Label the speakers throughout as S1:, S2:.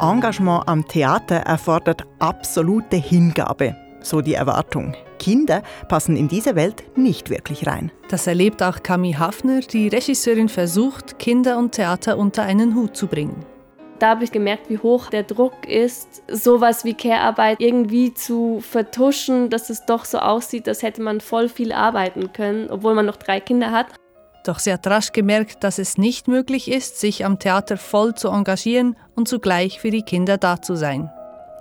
S1: Engagement am Theater erfordert absolute Hingabe, so die Erwartung. Kinder passen in diese Welt nicht wirklich rein.
S2: Das erlebt auch Camille Hafner. Die Regisseurin versucht, Kinder und Theater unter einen Hut zu bringen.
S3: Da habe ich gemerkt, wie hoch der Druck ist, sowas wie Care-Arbeit irgendwie zu vertuschen, dass es doch so aussieht, als hätte man voll viel arbeiten können, obwohl man noch drei Kinder hat.
S2: Doch sie hat rasch gemerkt, dass es nicht möglich ist, sich am Theater voll zu engagieren und zugleich für die Kinder da zu sein.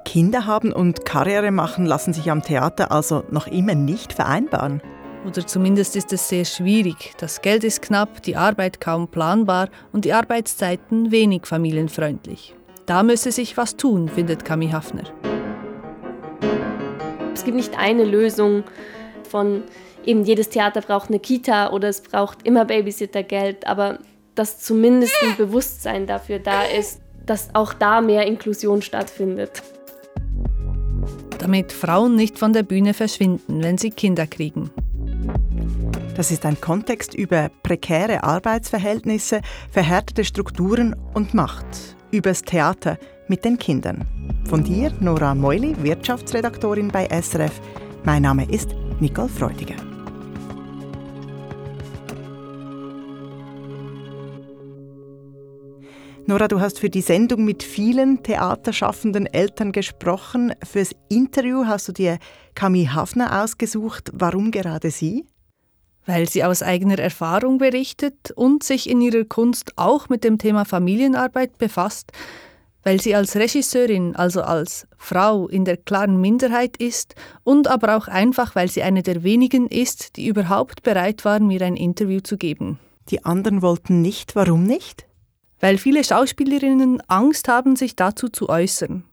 S1: Kinder haben und Karriere machen lassen sich am Theater also noch immer nicht vereinbaren.
S2: Oder zumindest ist es sehr schwierig. Das Geld ist knapp, die Arbeit kaum planbar und die Arbeitszeiten wenig familienfreundlich. Da müsse sich was tun, findet Kami Hafner.
S3: Es gibt nicht eine Lösung von eben jedes Theater braucht eine Kita oder es braucht immer Babysittergeld, aber dass zumindest ein Bewusstsein dafür da ist, dass auch da mehr Inklusion stattfindet.
S2: Damit Frauen nicht von der Bühne verschwinden, wenn sie Kinder kriegen.
S1: Das ist ein Kontext über prekäre Arbeitsverhältnisse, verhärtete Strukturen und Macht. Übers Theater mit den Kindern. Von dir, Nora Meuli, Wirtschaftsredaktorin bei SRF. Mein Name ist Nicole Freudiger. Nora, du hast für die Sendung mit vielen theaterschaffenden Eltern gesprochen. Fürs Interview hast du dir Camille Hafner ausgesucht. Warum gerade sie?
S2: Weil sie aus eigener Erfahrung berichtet und sich in ihrer Kunst auch mit dem Thema Familienarbeit befasst, weil sie als Regisseurin, also als Frau in der klaren Minderheit ist und aber auch einfach, weil sie eine der wenigen ist, die überhaupt bereit waren, mir ein Interview zu geben.
S1: Die anderen wollten nicht. Warum nicht?
S2: Weil viele Schauspielerinnen Angst haben, sich dazu zu äußern.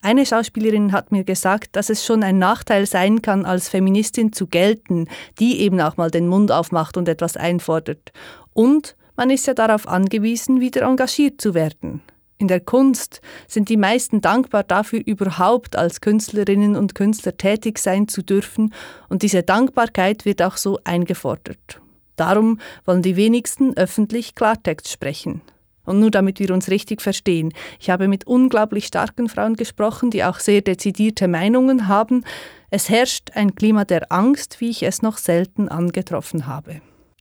S2: Eine Schauspielerin hat mir gesagt, dass es schon ein Nachteil sein kann, als Feministin zu gelten, die eben auch mal den Mund aufmacht und etwas einfordert. Und man ist ja darauf angewiesen, wieder engagiert zu werden. In der Kunst sind die meisten dankbar dafür, überhaupt als Künstlerinnen und Künstler tätig sein zu dürfen, und diese Dankbarkeit wird auch so eingefordert. Darum wollen die wenigsten öffentlich Klartext sprechen. Und nur damit wir uns richtig verstehen, ich habe mit unglaublich starken Frauen gesprochen, die auch sehr dezidierte Meinungen haben. Es herrscht ein Klima der Angst, wie ich es noch selten angetroffen habe.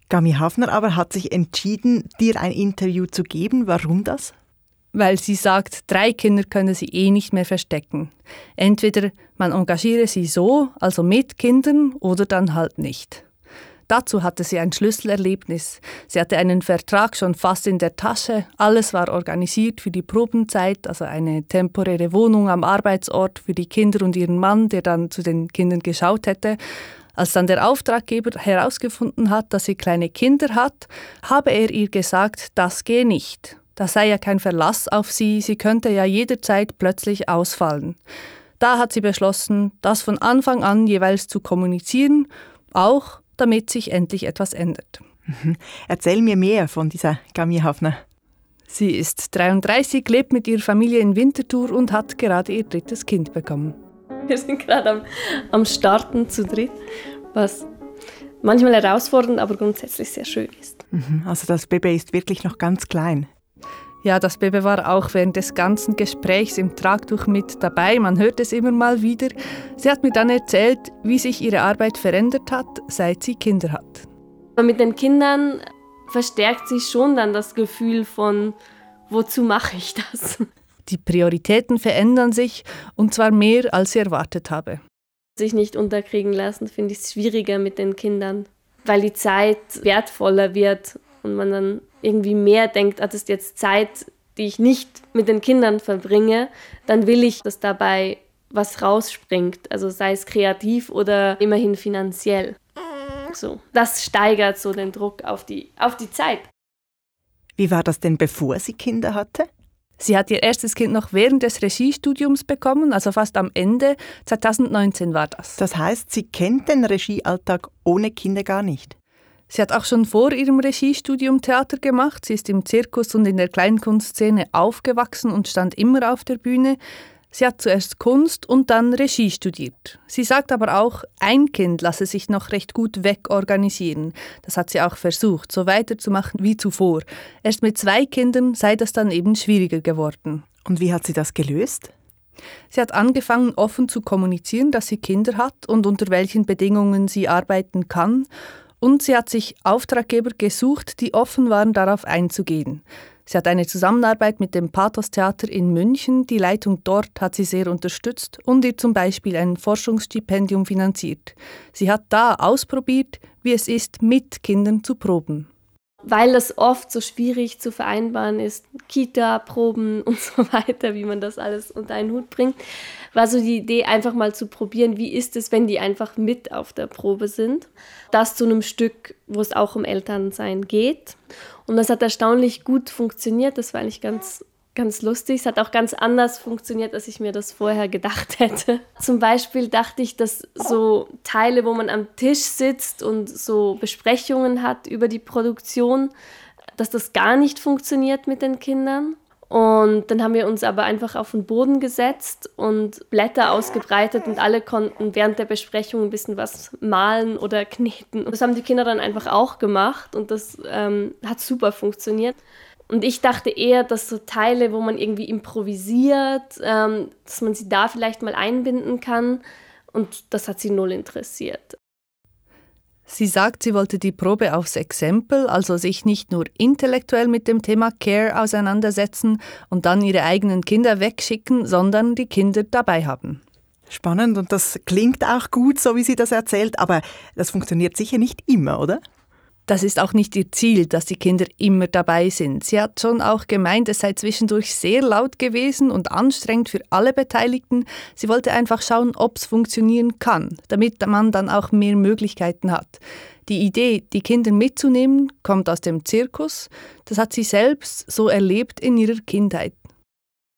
S1: Gami Hafner aber hat sich entschieden, dir ein Interview zu geben. Warum das?
S2: Weil sie sagt, drei Kinder können sie eh nicht mehr verstecken. Entweder man engagiere sie so, also mit Kindern, oder dann halt nicht. Dazu hatte sie ein Schlüsselerlebnis. Sie hatte einen Vertrag schon fast in der Tasche. Alles war organisiert für die Probenzeit, also eine temporäre Wohnung am Arbeitsort für die Kinder und ihren Mann, der dann zu den Kindern geschaut hätte. Als dann der Auftraggeber herausgefunden hat, dass sie kleine Kinder hat, habe er ihr gesagt, das gehe nicht. Da sei ja kein Verlass auf sie, sie könnte ja jederzeit plötzlich ausfallen. Da hat sie beschlossen, das von Anfang an jeweils zu kommunizieren, auch damit sich endlich etwas ändert.
S1: Mhm. Erzähl mir mehr von dieser Gami Hafner.
S2: Sie ist 33, lebt mit ihrer Familie in Winterthur und hat gerade ihr drittes Kind bekommen.
S3: Wir sind gerade am, am Starten zu dritt, was manchmal herausfordernd, aber grundsätzlich sehr schön ist.
S1: Mhm. Also das Baby ist wirklich noch ganz klein.
S2: Ja, das Baby war auch während des ganzen Gesprächs im Tragtuch mit dabei. Man hört es immer mal wieder. Sie hat mir dann erzählt, wie sich ihre Arbeit verändert hat, seit sie Kinder hat.
S3: Mit den Kindern verstärkt sich schon dann das Gefühl von, wozu mache ich das?
S2: Die Prioritäten verändern sich und zwar mehr, als sie erwartet habe.
S3: Sich nicht unterkriegen lassen, finde ich schwieriger mit den Kindern, weil die Zeit wertvoller wird und man dann irgendwie mehr denkt, ah, das ist jetzt Zeit, die ich nicht mit den Kindern verbringe, dann will ich, dass dabei was rausspringt. Also sei es kreativ oder immerhin finanziell. So, das steigert so den Druck auf die, auf die Zeit.
S1: Wie war das denn, bevor sie Kinder hatte?
S2: Sie hat ihr erstes Kind noch während des Regiestudiums bekommen, also fast am Ende. 2019 war das.
S1: Das heißt, sie kennt den Regiealltag ohne Kinder gar nicht?
S2: Sie hat auch schon vor ihrem Regiestudium Theater gemacht. Sie ist im Zirkus und in der Kleinkunstszene aufgewachsen und stand immer auf der Bühne. Sie hat zuerst Kunst und dann Regie studiert. Sie sagt aber auch, ein Kind lasse sich noch recht gut wegorganisieren. Das hat sie auch versucht, so weiterzumachen wie zuvor. Erst mit zwei Kindern sei das dann eben schwieriger geworden.
S1: Und wie hat sie das gelöst?
S2: Sie hat angefangen, offen zu kommunizieren, dass sie Kinder hat und unter welchen Bedingungen sie arbeiten kann. Und sie hat sich Auftraggeber gesucht, die offen waren, darauf einzugehen. Sie hat eine Zusammenarbeit mit dem Pathos Theater in München. Die Leitung dort hat sie sehr unterstützt und ihr zum Beispiel ein Forschungsstipendium finanziert. Sie hat da ausprobiert, wie es ist, mit Kindern zu proben
S3: weil das oft so schwierig zu vereinbaren ist, Kita-Proben und so weiter, wie man das alles unter einen Hut bringt, war so die Idee, einfach mal zu probieren, wie ist es, wenn die einfach mit auf der Probe sind. Das zu einem Stück, wo es auch um Elternsein geht. Und das hat erstaunlich gut funktioniert. Das war eigentlich ganz ganz lustig. Es hat auch ganz anders funktioniert, als ich mir das vorher gedacht hätte. Zum Beispiel dachte ich, dass so Teile, wo man am Tisch sitzt und so Besprechungen hat über die Produktion, dass das gar nicht funktioniert mit den Kindern. Und dann haben wir uns aber einfach auf den Boden gesetzt und Blätter ausgebreitet und alle konnten während der Besprechung ein bisschen was malen oder kneten. Das haben die Kinder dann einfach auch gemacht und das ähm, hat super funktioniert. Und ich dachte eher, dass so Teile, wo man irgendwie improvisiert, ähm, dass man sie da vielleicht mal einbinden kann. Und das hat sie null interessiert.
S2: Sie sagt, sie wollte die Probe aufs Exempel, also sich nicht nur intellektuell mit dem Thema Care auseinandersetzen und dann ihre eigenen Kinder wegschicken, sondern die Kinder dabei haben.
S1: Spannend und das klingt auch gut, so wie sie das erzählt, aber das funktioniert sicher nicht immer, oder?
S2: Das ist auch nicht ihr Ziel, dass die Kinder immer dabei sind. Sie hat schon auch gemeint, es sei zwischendurch sehr laut gewesen und anstrengend für alle Beteiligten. Sie wollte einfach schauen, ob es funktionieren kann, damit man dann auch mehr Möglichkeiten hat. Die Idee, die Kinder mitzunehmen, kommt aus dem Zirkus. Das hat sie selbst so erlebt in ihrer Kindheit.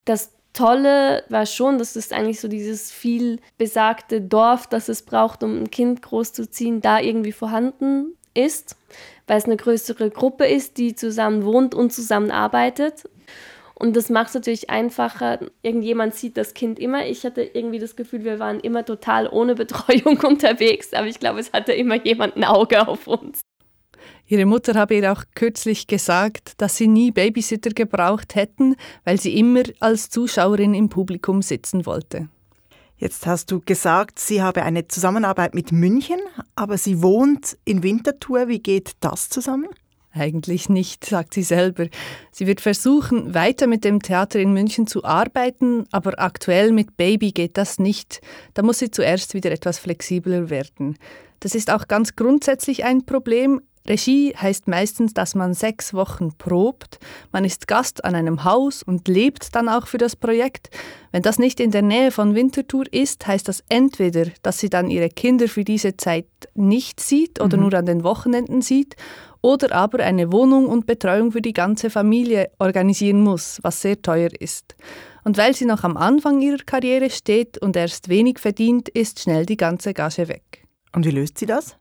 S3: Das Tolle war schon, dass es eigentlich so dieses viel besagte Dorf, das es braucht, um ein Kind großzuziehen, da irgendwie vorhanden ist, weil es eine größere Gruppe ist, die zusammen wohnt und zusammenarbeitet. Und das macht es natürlich einfacher. Irgendjemand sieht das Kind immer. Ich hatte irgendwie das Gefühl, wir waren immer total ohne Betreuung unterwegs, aber ich glaube, es hatte immer jemand ein Auge auf uns.
S2: Ihre Mutter habe ihr auch kürzlich gesagt, dass sie nie Babysitter gebraucht hätten, weil sie immer als Zuschauerin im Publikum sitzen wollte.
S1: Jetzt hast du gesagt, sie habe eine Zusammenarbeit mit München, aber sie wohnt in Winterthur. Wie geht das zusammen?
S2: Eigentlich nicht, sagt sie selber. Sie wird versuchen, weiter mit dem Theater in München zu arbeiten, aber aktuell mit Baby geht das nicht. Da muss sie zuerst wieder etwas flexibler werden. Das ist auch ganz grundsätzlich ein Problem. Regie heißt meistens, dass man sechs Wochen probt, man ist Gast an einem Haus und lebt dann auch für das Projekt. Wenn das nicht in der Nähe von Winterthur ist, heißt das entweder, dass sie dann ihre Kinder für diese Zeit nicht sieht oder mhm. nur an den Wochenenden sieht, oder aber eine Wohnung und Betreuung für die ganze Familie organisieren muss, was sehr teuer ist. Und weil sie noch am Anfang ihrer Karriere steht und erst wenig verdient, ist schnell die ganze Gage weg.
S1: Und wie löst sie das?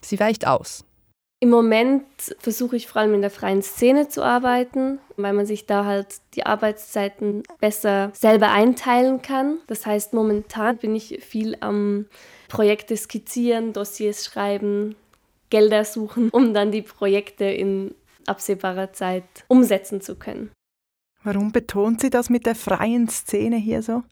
S2: Sie weicht aus.
S3: Im Moment versuche ich vor allem in der freien Szene zu arbeiten, weil man sich da halt die Arbeitszeiten besser selber einteilen kann. Das heißt, momentan bin ich viel am Projekte skizzieren, Dossiers schreiben, Gelder suchen, um dann die Projekte in absehbarer Zeit umsetzen zu können.
S1: Warum betont sie das mit der freien Szene hier so?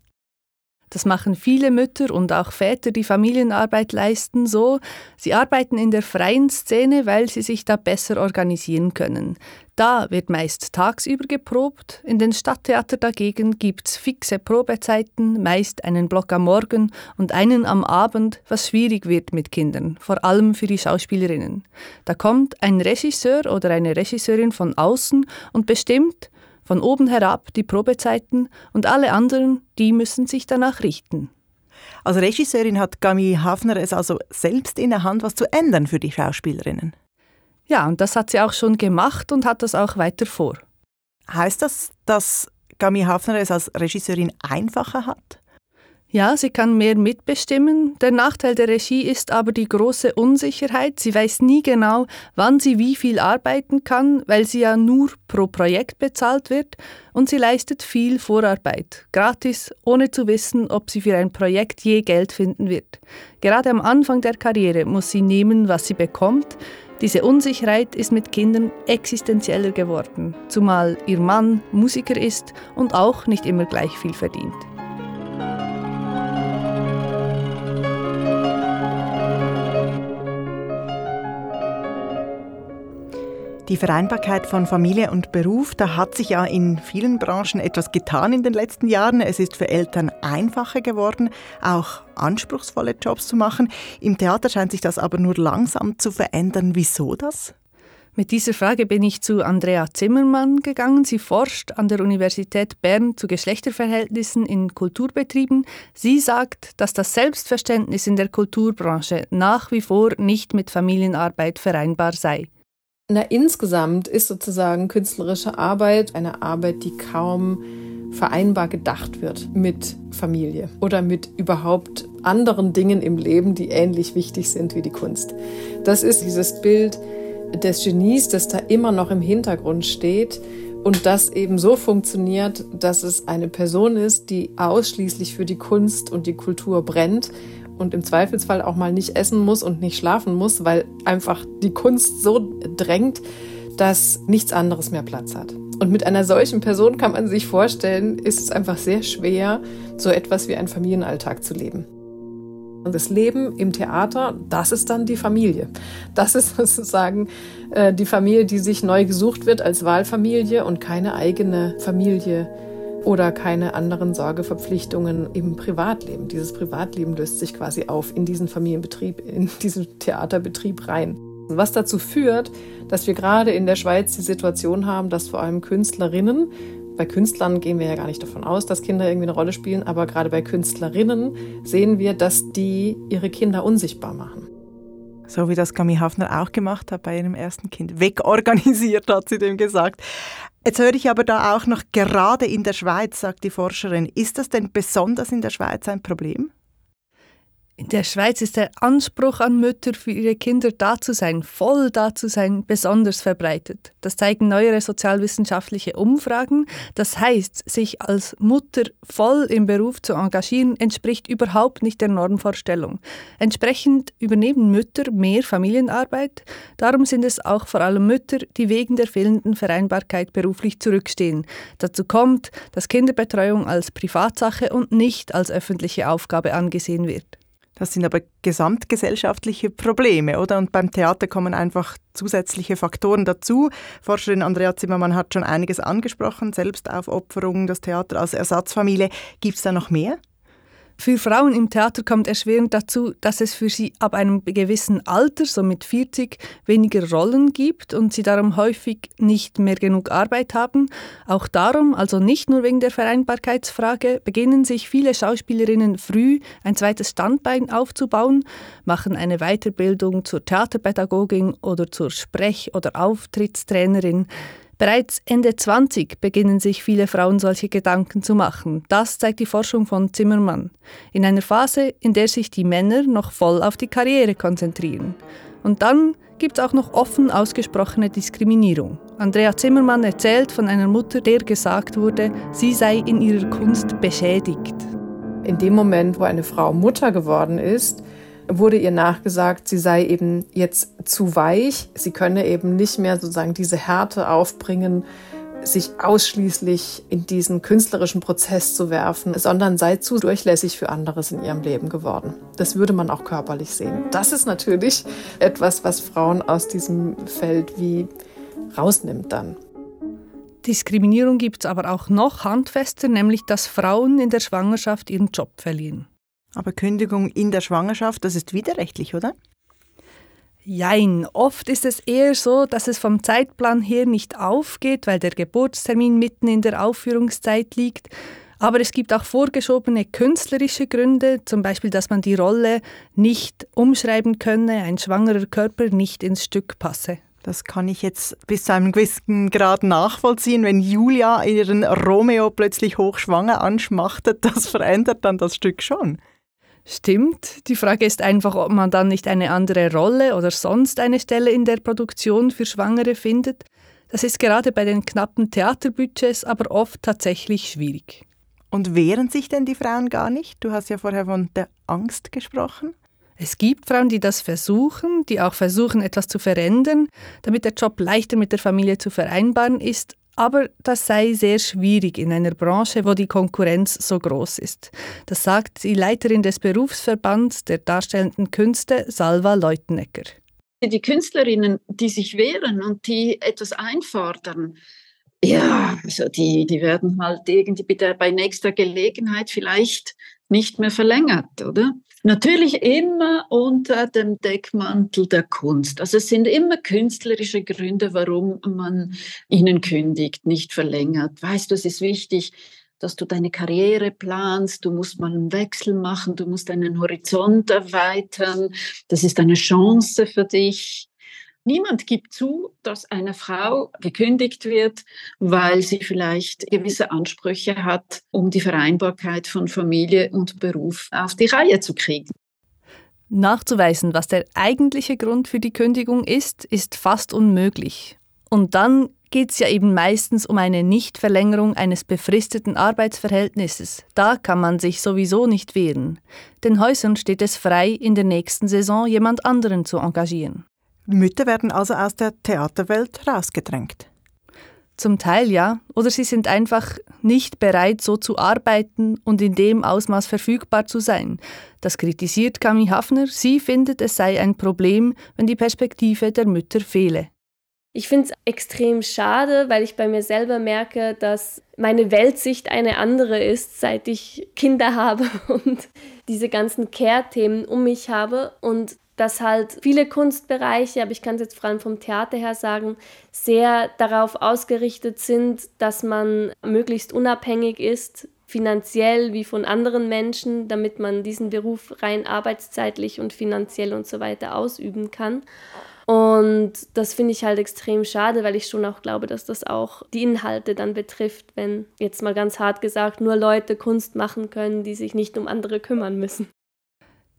S2: Das machen viele Mütter und auch Väter, die Familienarbeit leisten, so. Sie arbeiten in der freien Szene, weil sie sich da besser organisieren können. Da wird meist tagsüber geprobt, in den Stadttheater dagegen gibt's fixe Probezeiten, meist einen Block am Morgen und einen am Abend, was schwierig wird mit Kindern, vor allem für die Schauspielerinnen. Da kommt ein Regisseur oder eine Regisseurin von außen und bestimmt, von oben herab die Probezeiten und alle anderen, die müssen sich danach richten.
S1: Als Regisseurin hat Gami Hafner es also selbst in der Hand, was zu ändern für die Schauspielerinnen.
S2: Ja, und das hat sie auch schon gemacht und hat das auch weiter vor.
S1: Heißt das, dass Gami Hafner es als Regisseurin einfacher hat?
S2: Ja, sie kann mehr mitbestimmen. Der Nachteil der Regie ist aber die große Unsicherheit. Sie weiß nie genau, wann sie wie viel arbeiten kann, weil sie ja nur pro Projekt bezahlt wird und sie leistet viel Vorarbeit, gratis, ohne zu wissen, ob sie für ein Projekt je Geld finden wird. Gerade am Anfang der Karriere muss sie nehmen, was sie bekommt. Diese Unsicherheit ist mit Kindern existenzieller geworden, zumal ihr Mann Musiker ist und auch nicht immer gleich viel verdient.
S1: Die Vereinbarkeit von Familie und Beruf, da hat sich ja in vielen Branchen etwas getan in den letzten Jahren. Es ist für Eltern einfacher geworden, auch anspruchsvolle Jobs zu machen. Im Theater scheint sich das aber nur langsam zu verändern. Wieso das?
S2: Mit dieser Frage bin ich zu Andrea Zimmermann gegangen. Sie forscht an der Universität Bern zu Geschlechterverhältnissen in Kulturbetrieben. Sie sagt, dass das Selbstverständnis in der Kulturbranche nach wie vor nicht mit Familienarbeit vereinbar sei.
S4: Na, insgesamt ist sozusagen künstlerische Arbeit eine Arbeit, die kaum vereinbar gedacht wird mit Familie oder mit überhaupt anderen Dingen im Leben, die ähnlich wichtig sind wie die Kunst. Das ist dieses Bild des Genies, das da immer noch im Hintergrund steht und das eben so funktioniert, dass es eine Person ist, die ausschließlich für die Kunst und die Kultur brennt und im Zweifelsfall auch mal nicht essen muss und nicht schlafen muss, weil einfach die Kunst so drängt, dass nichts anderes mehr Platz hat. Und mit einer solchen Person kann man sich vorstellen, ist es einfach sehr schwer, so etwas wie einen Familienalltag zu leben. Und das Leben im Theater, das ist dann die Familie. Das ist sozusagen äh, die Familie, die sich neu gesucht wird als Wahlfamilie und keine eigene Familie oder keine anderen Sorgeverpflichtungen im Privatleben. Dieses Privatleben löst sich quasi auf in diesen Familienbetrieb, in diesen Theaterbetrieb rein. Was dazu führt, dass wir gerade in der Schweiz die Situation haben, dass vor allem Künstlerinnen, bei Künstlern gehen wir ja gar nicht davon aus, dass Kinder irgendwie eine Rolle spielen, aber gerade bei Künstlerinnen sehen wir, dass die ihre Kinder unsichtbar machen.
S1: So wie das Gami Hafner auch gemacht hat bei ihrem ersten Kind. Wegorganisiert, hat sie dem gesagt. Jetzt höre ich aber da auch noch gerade in der Schweiz, sagt die Forscherin. Ist das denn besonders in der Schweiz ein Problem?
S2: In der Schweiz ist der Anspruch an Mütter, für ihre Kinder da zu sein, voll da zu sein, besonders verbreitet. Das zeigen neuere sozialwissenschaftliche Umfragen. Das heißt, sich als Mutter voll im Beruf zu engagieren, entspricht überhaupt nicht der Normvorstellung. Entsprechend übernehmen Mütter mehr Familienarbeit. Darum sind es auch vor allem Mütter, die wegen der fehlenden Vereinbarkeit beruflich zurückstehen. Dazu kommt, dass Kinderbetreuung als Privatsache und nicht als öffentliche Aufgabe angesehen wird.
S1: Das sind aber gesamtgesellschaftliche Probleme, oder? Und beim Theater kommen einfach zusätzliche Faktoren dazu. Forscherin Andrea Zimmermann hat schon einiges angesprochen, Selbstaufopferung, das Theater als Ersatzfamilie. Gibt es da noch mehr?
S2: Für Frauen im Theater kommt erschwerend dazu, dass es für sie ab einem gewissen Alter, so mit 40, weniger Rollen gibt und sie darum häufig nicht mehr genug Arbeit haben. Auch darum, also nicht nur wegen der Vereinbarkeitsfrage, beginnen sich viele Schauspielerinnen früh ein zweites Standbein aufzubauen, machen eine Weiterbildung zur Theaterpädagogin oder zur Sprech- oder Auftrittstrainerin. Bereits Ende 20 beginnen sich viele Frauen solche Gedanken zu machen. Das zeigt die Forschung von Zimmermann. In einer Phase, in der sich die Männer noch voll auf die Karriere konzentrieren. Und dann gibt es auch noch offen ausgesprochene Diskriminierung. Andrea Zimmermann erzählt von einer Mutter, der gesagt wurde, sie sei in ihrer Kunst beschädigt.
S4: In dem Moment, wo eine Frau Mutter geworden ist, wurde ihr nachgesagt, sie sei eben jetzt zu weich, sie könne eben nicht mehr sozusagen diese Härte aufbringen, sich ausschließlich in diesen künstlerischen Prozess zu werfen, sondern sei zu durchlässig für anderes in ihrem Leben geworden. Das würde man auch körperlich sehen. Das ist natürlich etwas, was Frauen aus diesem Feld wie rausnimmt dann.
S2: Diskriminierung gibt es aber auch noch handfester, nämlich dass Frauen in der Schwangerschaft ihren Job verlieren.
S1: Aber Kündigung in der Schwangerschaft, das ist widerrechtlich, oder?
S2: Jein, oft ist es eher so, dass es vom Zeitplan her nicht aufgeht, weil der Geburtstermin mitten in der Aufführungszeit liegt. Aber es gibt auch vorgeschobene künstlerische Gründe, zum Beispiel, dass man die Rolle nicht umschreiben könne, ein schwangerer Körper nicht ins Stück passe.
S1: Das kann ich jetzt bis zu einem gewissen Grad nachvollziehen. Wenn Julia ihren Romeo plötzlich hochschwanger anschmachtet, das verändert dann das Stück schon.
S2: Stimmt. Die Frage ist einfach, ob man dann nicht eine andere Rolle oder sonst eine Stelle in der Produktion für Schwangere findet. Das ist gerade bei den knappen Theaterbudgets aber oft tatsächlich schwierig.
S1: Und wehren sich denn die Frauen gar nicht? Du hast ja vorher von der Angst gesprochen.
S2: Es gibt Frauen, die das versuchen, die auch versuchen, etwas zu verändern, damit der Job leichter mit der Familie zu vereinbaren ist, aber das sei sehr schwierig in einer Branche, wo die Konkurrenz so groß ist. Das sagt die Leiterin des Berufsverbands der darstellenden Künste, Salva Leutenecker.
S5: Die Künstlerinnen, die sich wehren und die etwas einfordern, ja, also die, die werden halt irgendwie bei nächster Gelegenheit vielleicht nicht mehr verlängert, oder? Natürlich immer unter dem Deckmantel der Kunst. Also es sind immer künstlerische Gründe, warum man ihnen kündigt, nicht verlängert. Weißt du, es ist wichtig, dass du deine Karriere planst, du musst mal einen Wechsel machen, du musst deinen Horizont erweitern. Das ist eine Chance für dich. Niemand gibt zu, dass eine Frau gekündigt wird, weil sie vielleicht gewisse Ansprüche hat, um die Vereinbarkeit von Familie und Beruf auf die Reihe zu kriegen.
S2: Nachzuweisen, was der eigentliche Grund für die Kündigung ist, ist fast unmöglich. Und dann geht es ja eben meistens um eine Nichtverlängerung eines befristeten Arbeitsverhältnisses. Da kann man sich sowieso nicht wehren. Den Häusern steht es frei, in der nächsten Saison jemand anderen zu engagieren.
S1: Mütter werden also aus der Theaterwelt rausgedrängt.
S2: Zum Teil ja, oder sie sind einfach nicht bereit, so zu arbeiten und in dem Ausmaß verfügbar zu sein. Das kritisiert Kami Hafner. Sie findet, es sei ein Problem, wenn die Perspektive der Mütter fehle.
S3: Ich finde es extrem schade, weil ich bei mir selber merke, dass meine Weltsicht eine andere ist, seit ich Kinder habe und diese ganzen Care-Themen um mich habe. Und dass halt viele Kunstbereiche, aber ich kann es jetzt vor allem vom Theater her sagen, sehr darauf ausgerichtet sind, dass man möglichst unabhängig ist, finanziell wie von anderen Menschen, damit man diesen Beruf rein arbeitszeitlich und finanziell und so weiter ausüben kann. Und das finde ich halt extrem schade, weil ich schon auch glaube, dass das auch die Inhalte dann betrifft, wenn jetzt mal ganz hart gesagt nur Leute Kunst machen können, die sich nicht um andere kümmern müssen.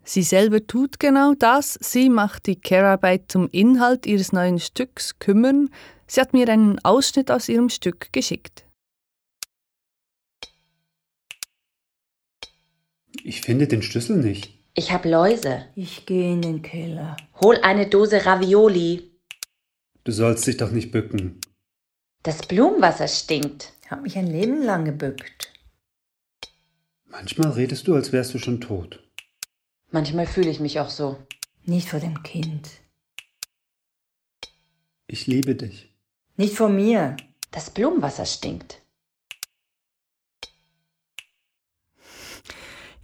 S2: Sie selber tut genau das. Sie macht die Care-Arbeit zum Inhalt ihres neuen Stücks kümmern. Sie hat mir einen Ausschnitt aus ihrem Stück geschickt.
S6: Ich finde den Schlüssel nicht.
S7: Ich hab Läuse.
S8: Ich gehe in den Keller.
S7: Hol eine Dose Ravioli.
S6: Du sollst dich doch nicht bücken.
S7: Das Blumenwasser stinkt.
S8: Ich hab mich ein Leben lang gebückt.
S6: Manchmal redest du, als wärst du schon tot.
S7: Manchmal fühle ich mich auch so.
S8: Nicht vor dem Kind.
S6: Ich liebe dich.
S8: Nicht vor mir.
S7: Das Blumenwasser stinkt.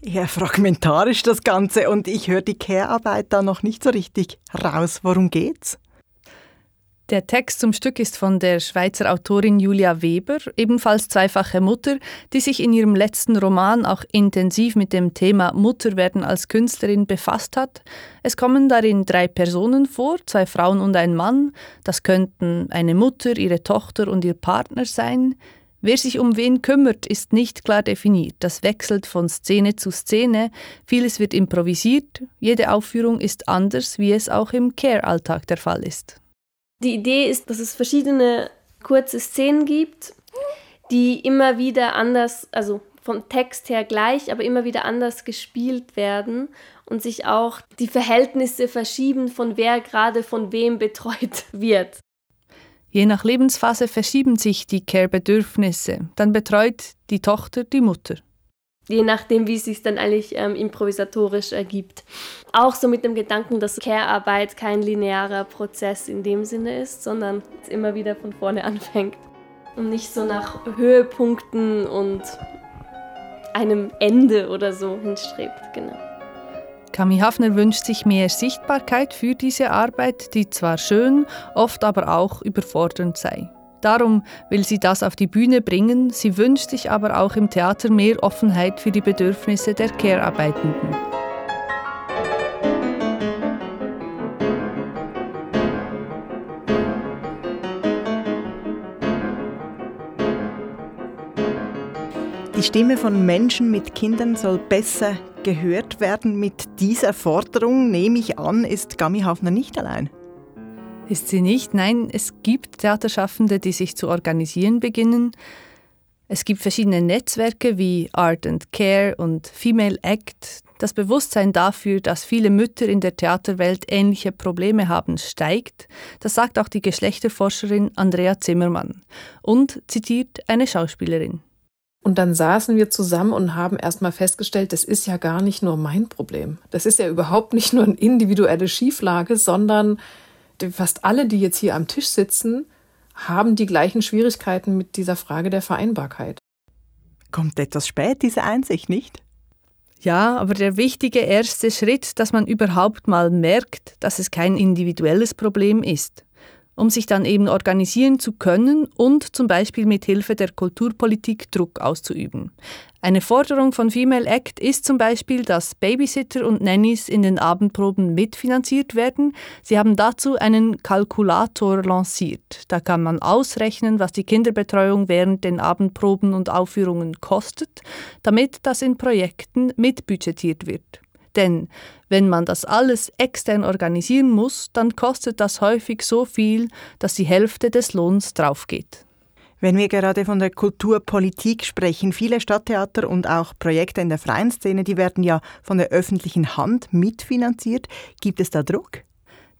S1: Ja, fragmentarisch das Ganze und ich höre die Care-Arbeit da noch nicht so richtig raus. Worum geht's?
S2: Der Text zum Stück ist von der Schweizer Autorin Julia Weber, ebenfalls zweifache Mutter, die sich in ihrem letzten Roman auch intensiv mit dem Thema Mutterwerden als Künstlerin befasst hat. Es kommen darin drei Personen vor, zwei Frauen und ein Mann. Das könnten eine Mutter, ihre Tochter und ihr Partner sein. Wer sich um wen kümmert, ist nicht klar definiert. Das wechselt von Szene zu Szene. Vieles wird improvisiert. Jede Aufführung ist anders, wie es auch im Care-Alltag der Fall ist.
S3: Die Idee ist, dass es verschiedene kurze Szenen gibt, die immer wieder anders, also vom Text her gleich, aber immer wieder anders gespielt werden und sich auch die Verhältnisse verschieben, von wer gerade von wem betreut wird.
S2: Je nach Lebensphase verschieben sich die Care-Bedürfnisse. Dann betreut die Tochter die Mutter
S3: je nachdem, wie es sich dann eigentlich ähm, improvisatorisch ergibt. Auch so mit dem Gedanken, dass Care-Arbeit kein linearer Prozess in dem Sinne ist, sondern es immer wieder von vorne anfängt und nicht so nach Höhepunkten und einem Ende oder so hinstrebt. Genau.
S2: Kami Hafner wünscht sich mehr Sichtbarkeit für diese Arbeit, die zwar schön, oft aber auch überfordernd sei. Darum will sie das auf die Bühne bringen, sie wünscht sich aber auch im Theater mehr Offenheit für die Bedürfnisse der Care-Arbeitenden.
S1: Die Stimme von Menschen mit Kindern soll besser gehört werden. Mit dieser Forderung, nehme ich an, ist Gami Hafner nicht allein.
S2: Ist sie nicht? Nein, es gibt Theaterschaffende, die sich zu organisieren beginnen. Es gibt verschiedene Netzwerke wie Art and Care und Female Act. Das Bewusstsein dafür, dass viele Mütter in der Theaterwelt ähnliche Probleme haben, steigt. Das sagt auch die Geschlechterforscherin Andrea Zimmermann und zitiert eine Schauspielerin.
S4: Und dann saßen wir zusammen und haben erstmal festgestellt, das ist ja gar nicht nur mein Problem. Das ist ja überhaupt nicht nur eine individuelle Schieflage, sondern fast alle, die jetzt hier am Tisch sitzen, haben die gleichen Schwierigkeiten mit dieser Frage der Vereinbarkeit.
S1: Kommt etwas spät, diese Einsicht, nicht?
S2: Ja, aber der wichtige erste Schritt, dass man überhaupt mal merkt, dass es kein individuelles Problem ist um sich dann eben organisieren zu können und zum Beispiel mit Hilfe der Kulturpolitik Druck auszuüben. Eine Forderung von Female Act ist zum Beispiel, dass Babysitter und Nannies in den Abendproben mitfinanziert werden. Sie haben dazu einen Kalkulator lanciert. Da kann man ausrechnen, was die Kinderbetreuung während den Abendproben und Aufführungen kostet, damit das in Projekten mitbudgetiert wird. Denn wenn man das alles extern organisieren muss, dann kostet das häufig so viel, dass die Hälfte des Lohns draufgeht.
S1: Wenn wir gerade von der Kulturpolitik sprechen, viele Stadttheater und auch Projekte in der freien Szene, die werden ja von der öffentlichen Hand mitfinanziert. Gibt es da Druck?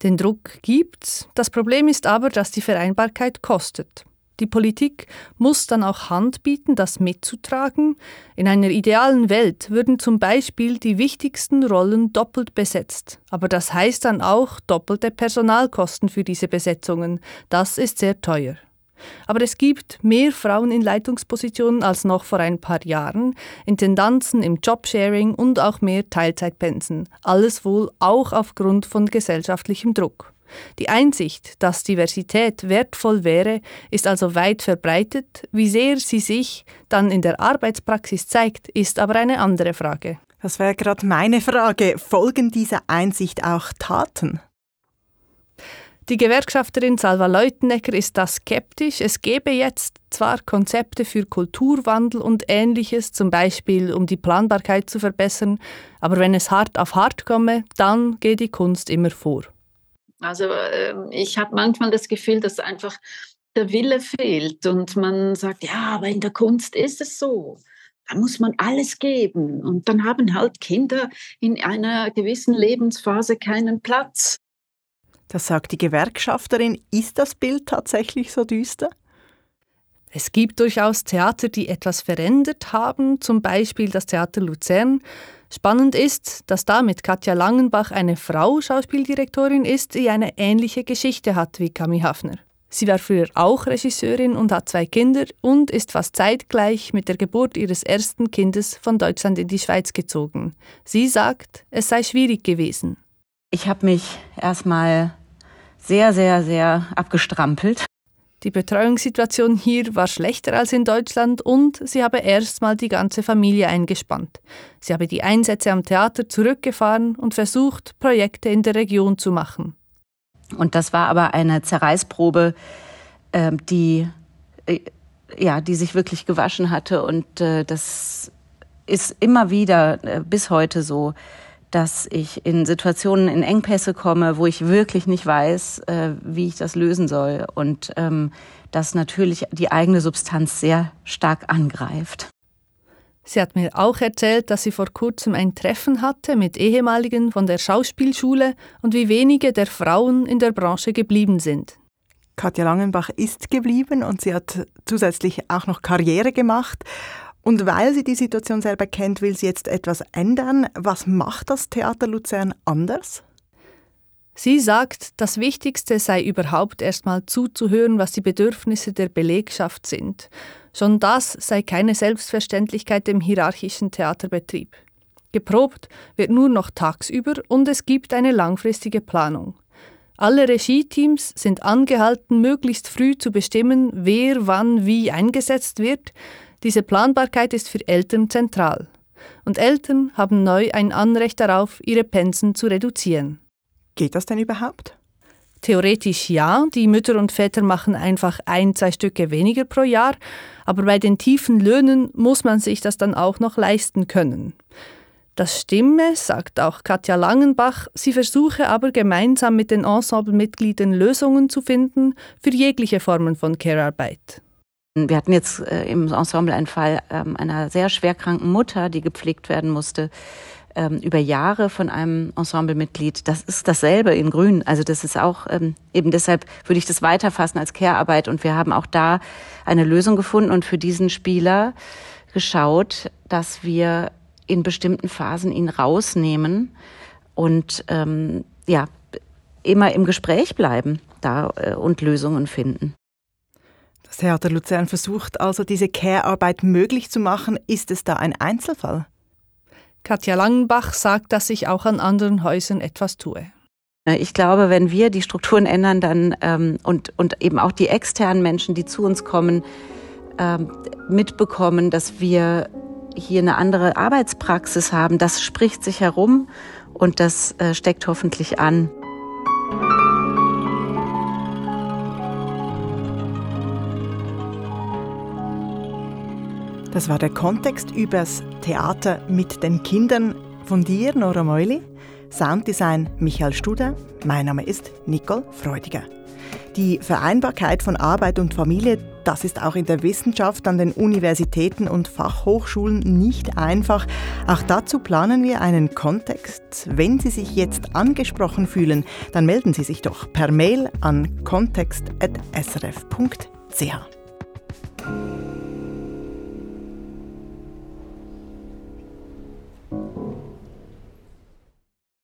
S2: Den Druck gibt's. Das Problem ist aber, dass die Vereinbarkeit kostet. Die Politik muss dann auch Hand bieten, das mitzutragen. In einer idealen Welt würden zum Beispiel die wichtigsten Rollen doppelt besetzt. Aber das heißt dann auch doppelte Personalkosten für diese Besetzungen. Das ist sehr teuer. Aber es gibt mehr Frauen in Leitungspositionen als noch vor ein paar Jahren, Intendanzen im Jobsharing und auch mehr Teilzeitpensen. Alles wohl auch aufgrund von gesellschaftlichem Druck. Die Einsicht, dass Diversität wertvoll wäre, ist also weit verbreitet. Wie sehr sie sich dann in der Arbeitspraxis zeigt, ist aber eine andere Frage.
S1: Das wäre gerade meine Frage. Folgen dieser Einsicht auch Taten?
S2: Die Gewerkschafterin Salva Leutenecker ist da skeptisch. Es gäbe jetzt zwar Konzepte für Kulturwandel und ähnliches, zum Beispiel um die Planbarkeit zu verbessern, aber wenn es hart auf hart komme, dann geht die Kunst immer vor.
S5: Also ähm, ich habe manchmal das Gefühl, dass einfach der Wille fehlt und man sagt, ja, aber in der Kunst ist es so. Da muss man alles geben. Und dann haben halt Kinder in einer gewissen Lebensphase keinen Platz.
S1: Das sagt die Gewerkschafterin. Ist das Bild tatsächlich so düster?
S2: Es gibt durchaus Theater, die etwas verändert haben, zum Beispiel das Theater Luzern. Spannend ist, dass da mit Katja Langenbach eine Frau Schauspieldirektorin ist, die eine ähnliche Geschichte hat wie Kami Hafner. Sie war früher auch Regisseurin und hat zwei Kinder und ist fast zeitgleich mit der Geburt ihres ersten Kindes von Deutschland in die Schweiz gezogen. Sie sagt, es sei schwierig gewesen.
S9: Ich habe mich erstmal sehr, sehr, sehr abgestrampelt
S2: die Betreuungssituation hier war schlechter als in Deutschland und sie habe erstmal die ganze Familie eingespannt. Sie habe die Einsätze am Theater zurückgefahren und versucht, Projekte in der Region zu machen.
S9: Und das war aber eine Zerreißprobe, ähm, die, äh, ja, die sich wirklich gewaschen hatte. Und äh, das ist immer wieder äh, bis heute so dass ich in Situationen in Engpässe komme, wo ich wirklich nicht weiß, äh, wie ich das lösen soll und ähm, dass natürlich die eigene Substanz sehr stark angreift.
S2: Sie hat mir auch erzählt, dass sie vor kurzem ein Treffen hatte mit ehemaligen von der Schauspielschule und wie wenige der Frauen in der Branche geblieben sind.
S1: Katja Langenbach ist geblieben und sie hat zusätzlich auch noch Karriere gemacht. Und weil sie die Situation selber kennt, will sie jetzt etwas ändern. Was macht das Theater Luzern anders?
S2: Sie sagt, das Wichtigste sei überhaupt erstmal zuzuhören, was die Bedürfnisse der Belegschaft sind. Schon das sei keine Selbstverständlichkeit im hierarchischen Theaterbetrieb. Geprobt wird nur noch tagsüber und es gibt eine langfristige Planung. Alle Regieteams sind angehalten, möglichst früh zu bestimmen, wer wann wie eingesetzt wird, diese Planbarkeit ist für Eltern zentral. Und Eltern haben neu ein Anrecht darauf, ihre Pensen zu reduzieren.
S1: Geht das denn überhaupt?
S2: Theoretisch ja, die Mütter und Väter machen einfach ein, zwei Stücke weniger pro Jahr, aber bei den tiefen Löhnen muss man sich das dann auch noch leisten können. Das stimme, sagt auch Katja Langenbach, sie versuche aber gemeinsam mit den Ensemblemitgliedern Lösungen zu finden für jegliche Formen von Care-Arbeit.
S9: Wir hatten jetzt äh, im Ensemble einen Fall ähm, einer sehr schwerkranken Mutter, die gepflegt werden musste ähm, über Jahre von einem Ensemblemitglied. Das ist dasselbe in Grün. Also das ist auch ähm, eben deshalb würde ich das weiterfassen als Care-Arbeit. Und wir haben auch da eine Lösung gefunden und für diesen Spieler geschaut, dass wir in bestimmten Phasen ihn rausnehmen und ähm, ja immer im Gespräch bleiben da äh, und Lösungen finden.
S1: Das Theater Luzern versucht also, diese Care-Arbeit möglich zu machen. Ist es da ein Einzelfall?
S2: Katja Langenbach sagt, dass sich auch an anderen Häusern etwas tue.
S9: Ich glaube, wenn wir die Strukturen ändern, dann ähm, und, und eben auch die externen Menschen, die zu uns kommen, ähm, mitbekommen, dass wir hier eine andere Arbeitspraxis haben, das spricht sich herum und das äh, steckt hoffentlich an.
S1: Das war der Kontext übers Theater mit den Kindern von dir, Nora Meuli. Sounddesign Michael Studer. Mein Name ist Nicole Freudiger. Die Vereinbarkeit von Arbeit und Familie, das ist auch in der Wissenschaft an den Universitäten und Fachhochschulen nicht einfach. Auch dazu planen wir einen Kontext. Wenn Sie sich jetzt angesprochen fühlen, dann melden Sie sich doch per Mail an kontext.srf.ch.